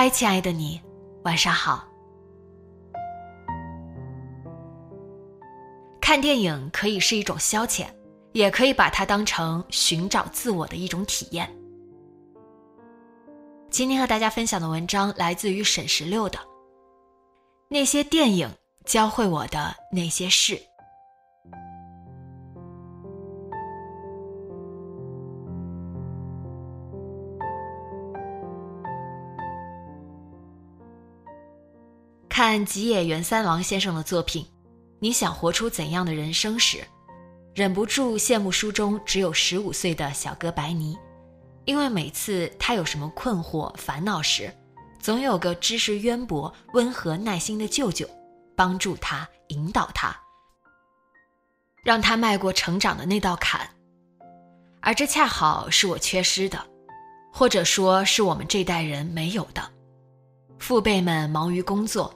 嗨，亲爱的你，晚上好。看电影可以是一种消遣，也可以把它当成寻找自我的一种体验。今天和大家分享的文章来自于沈十六的《那些电影教会我的那些事》。看吉野源三郎先生的作品，你想活出怎样的人生时，忍不住羡慕书中只有十五岁的小哥白尼，因为每次他有什么困惑、烦恼时，总有个知识渊博、温和耐心的舅舅，帮助他、引导他，让他迈过成长的那道坎。而这恰好是我缺失的，或者说是我们这代人没有的。父辈们忙于工作。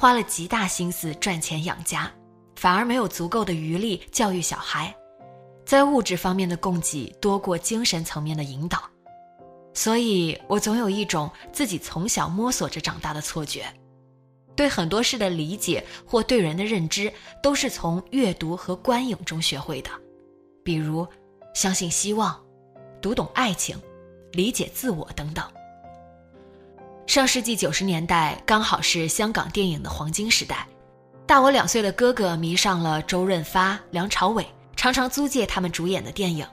花了极大心思赚钱养家，反而没有足够的余力教育小孩，在物质方面的供给多过精神层面的引导，所以我总有一种自己从小摸索着长大的错觉，对很多事的理解或对人的认知都是从阅读和观影中学会的，比如相信希望、读懂爱情、理解自我等等。上世纪九十年代刚好是香港电影的黄金时代，大我两岁的哥哥迷上了周润发、梁朝伟，常常租借他们主演的电影。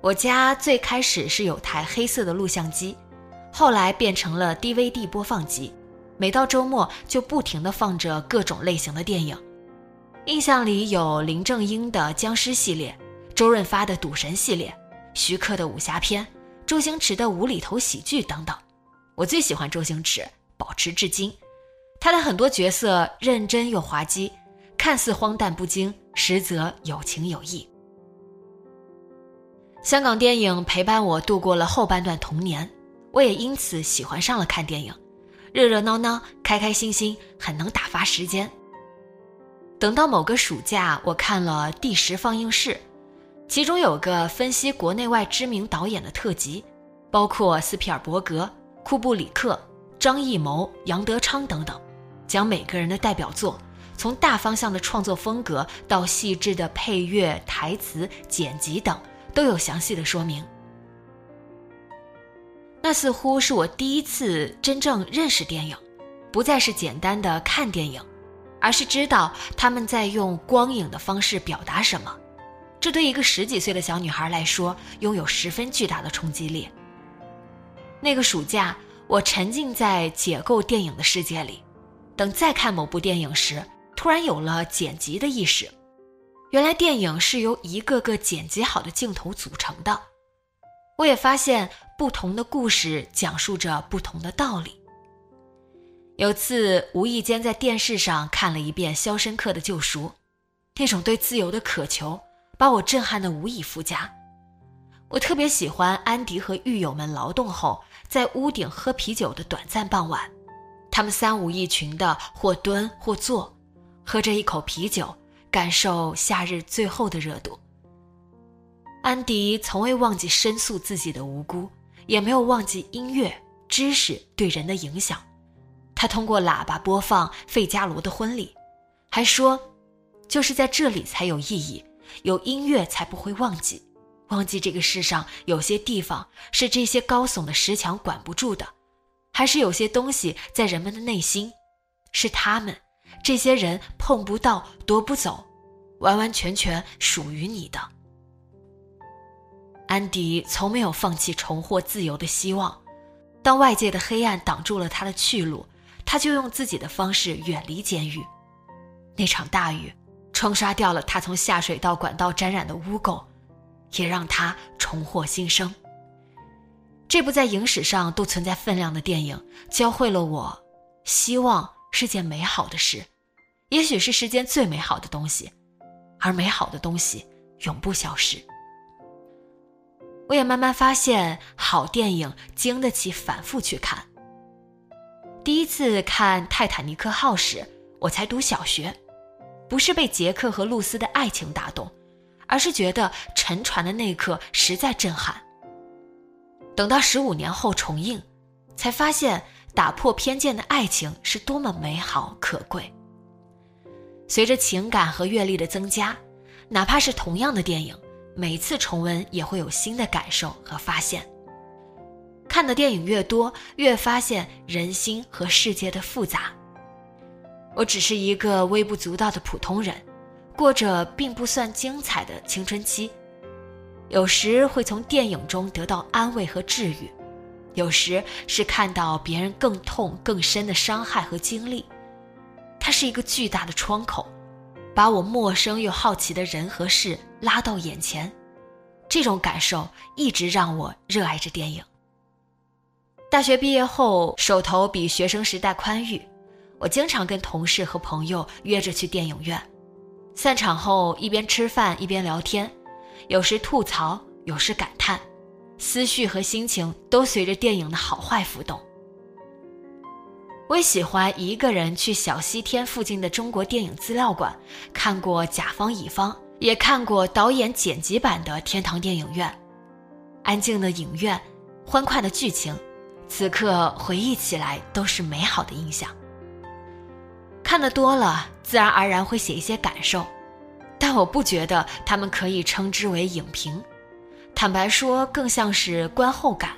我家最开始是有台黑色的录像机，后来变成了 DVD 播放机，每到周末就不停地放着各种类型的电影。印象里有林正英的僵尸系列、周润发的赌神系列、徐克的武侠片、周星驰的无厘头喜剧等等。我最喜欢周星驰，保持至今。他的很多角色认真又滑稽，看似荒诞不经，实则有情有义。香港电影陪伴我度过了后半段童年，我也因此喜欢上了看电影，热热闹闹，开开心心，很能打发时间。等到某个暑假，我看了《第十放映室》，其中有个分析国内外知名导演的特辑，包括斯皮尔伯格。库布里克、张艺谋、杨德昌等等，将每个人的代表作，从大方向的创作风格到细致的配乐、台词、剪辑等，都有详细的说明。那似乎是我第一次真正认识电影，不再是简单的看电影，而是知道他们在用光影的方式表达什么。这对一个十几岁的小女孩来说，拥有十分巨大的冲击力。那个暑假，我沉浸在解构电影的世界里。等再看某部电影时，突然有了剪辑的意识。原来电影是由一个个剪辑好的镜头组成的。我也发现，不同的故事讲述着不同的道理。有次无意间在电视上看了一遍《肖申克的救赎》，那种对自由的渴求，把我震撼的无以复加。我特别喜欢安迪和狱友们劳动后。在屋顶喝啤酒的短暂傍晚，他们三五一群的或蹲或坐，喝着一口啤酒，感受夏日最后的热度。安迪从未忘记申诉自己的无辜，也没有忘记音乐知识对人的影响。他通过喇叭播放费加罗的婚礼，还说：“就是在这里才有意义，有音乐才不会忘记。”忘记这个世上有些地方是这些高耸的石墙管不住的，还是有些东西在人们的内心，是他们这些人碰不到、夺不走，完完全全属于你的。安迪从没有放弃重获自由的希望。当外界的黑暗挡住了他的去路，他就用自己的方式远离监狱。那场大雨冲刷掉了他从下水道管道沾染的污垢，也让他重获新生。这部在影史上都存在分量的电影，教会了我：希望是件美好的事，也许是世间最美好的东西，而美好的东西永不消失。我也慢慢发现，好电影经得起反复去看。第一次看《泰坦尼克号》时，我才读小学，不是被杰克和露丝的爱情打动，而是觉得沉船的那一刻实在震撼。等到十五年后重映，才发现打破偏见的爱情是多么美好可贵。随着情感和阅历的增加，哪怕是同样的电影。每次重温也会有新的感受和发现。看的电影越多，越发现人心和世界的复杂。我只是一个微不足道的普通人，过着并不算精彩的青春期。有时会从电影中得到安慰和治愈，有时是看到别人更痛更深的伤害和经历。它是一个巨大的窗口。把我陌生又好奇的人和事拉到眼前，这种感受一直让我热爱着电影。大学毕业后，手头比学生时代宽裕，我经常跟同事和朋友约着去电影院。散场后，一边吃饭一边聊天，有时吐槽，有时感叹，思绪和心情都随着电影的好坏浮动。我喜欢一个人去小西天附近的中国电影资料馆，看过甲方乙方，也看过导演剪辑版的天堂电影院。安静的影院，欢快的剧情，此刻回忆起来都是美好的印象。看得多了，自然而然会写一些感受，但我不觉得他们可以称之为影评。坦白说，更像是观后感。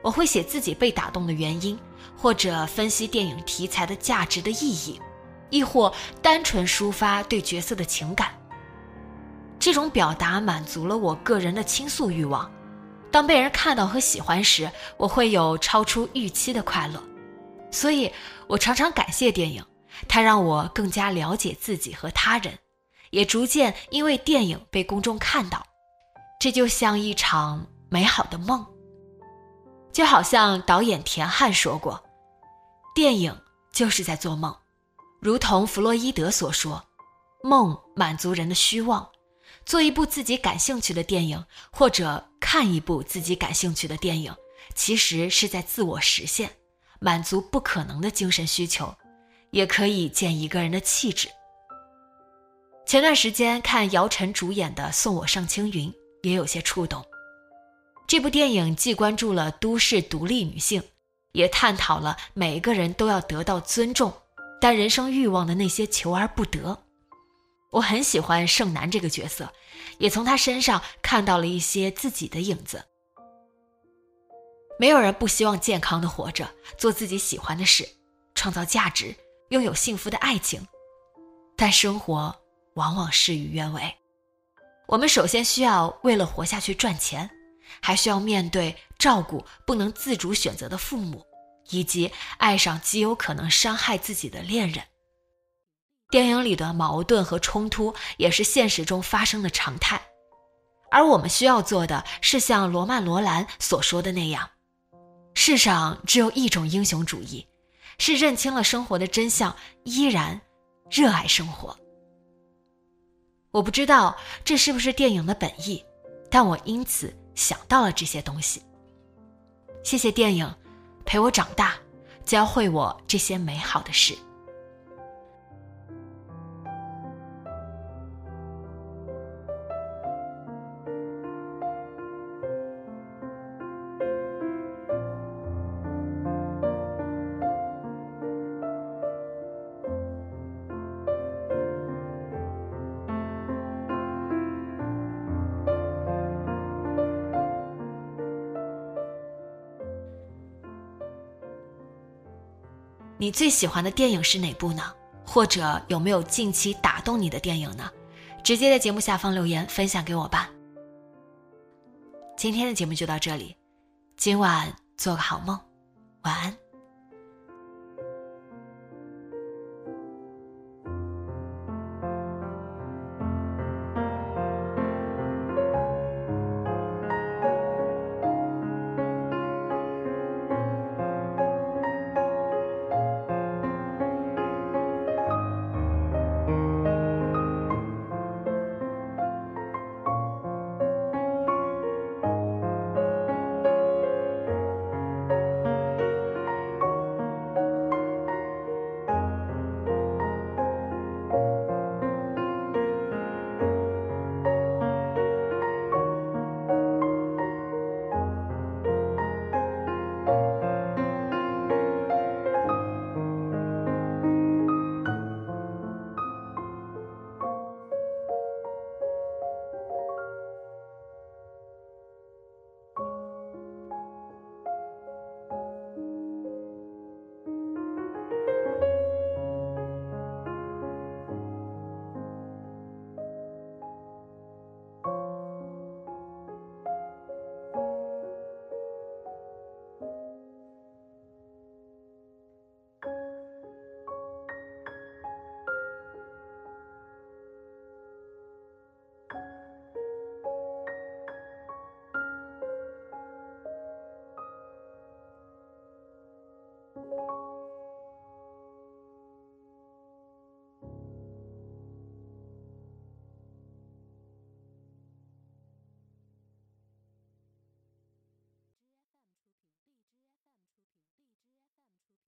我会写自己被打动的原因。或者分析电影题材的价值的意义，亦或单纯抒发对角色的情感。这种表达满足了我个人的倾诉欲望。当被人看到和喜欢时，我会有超出预期的快乐。所以，我常常感谢电影，它让我更加了解自己和他人，也逐渐因为电影被公众看到。这就像一场美好的梦，就好像导演田汉说过。电影就是在做梦，如同弗洛伊德所说，梦满足人的虚妄。做一部自己感兴趣的电影，或者看一部自己感兴趣的电影，其实是在自我实现，满足不可能的精神需求，也可以见一个人的气质。前段时间看姚晨主演的《送我上青云》，也有些触动。这部电影既关注了都市独立女性。也探讨了每一个人都要得到尊重，但人生欲望的那些求而不得。我很喜欢盛楠这个角色，也从他身上看到了一些自己的影子。没有人不希望健康的活着，做自己喜欢的事，创造价值，拥有幸福的爱情。但生活往往事与愿违，我们首先需要为了活下去赚钱。还需要面对照顾不能自主选择的父母，以及爱上极有可能伤害自己的恋人。电影里的矛盾和冲突也是现实中发生的常态，而我们需要做的是像罗曼·罗兰所说的那样：世上只有一种英雄主义，是认清了生活的真相，依然热爱生活。我不知道这是不是电影的本意，但我因此。想到了这些东西。谢谢电影，陪我长大，教会我这些美好的事。你最喜欢的电影是哪部呢？或者有没有近期打动你的电影呢？直接在节目下方留言分享给我吧。今天的节目就到这里，今晚做个好梦，晚安。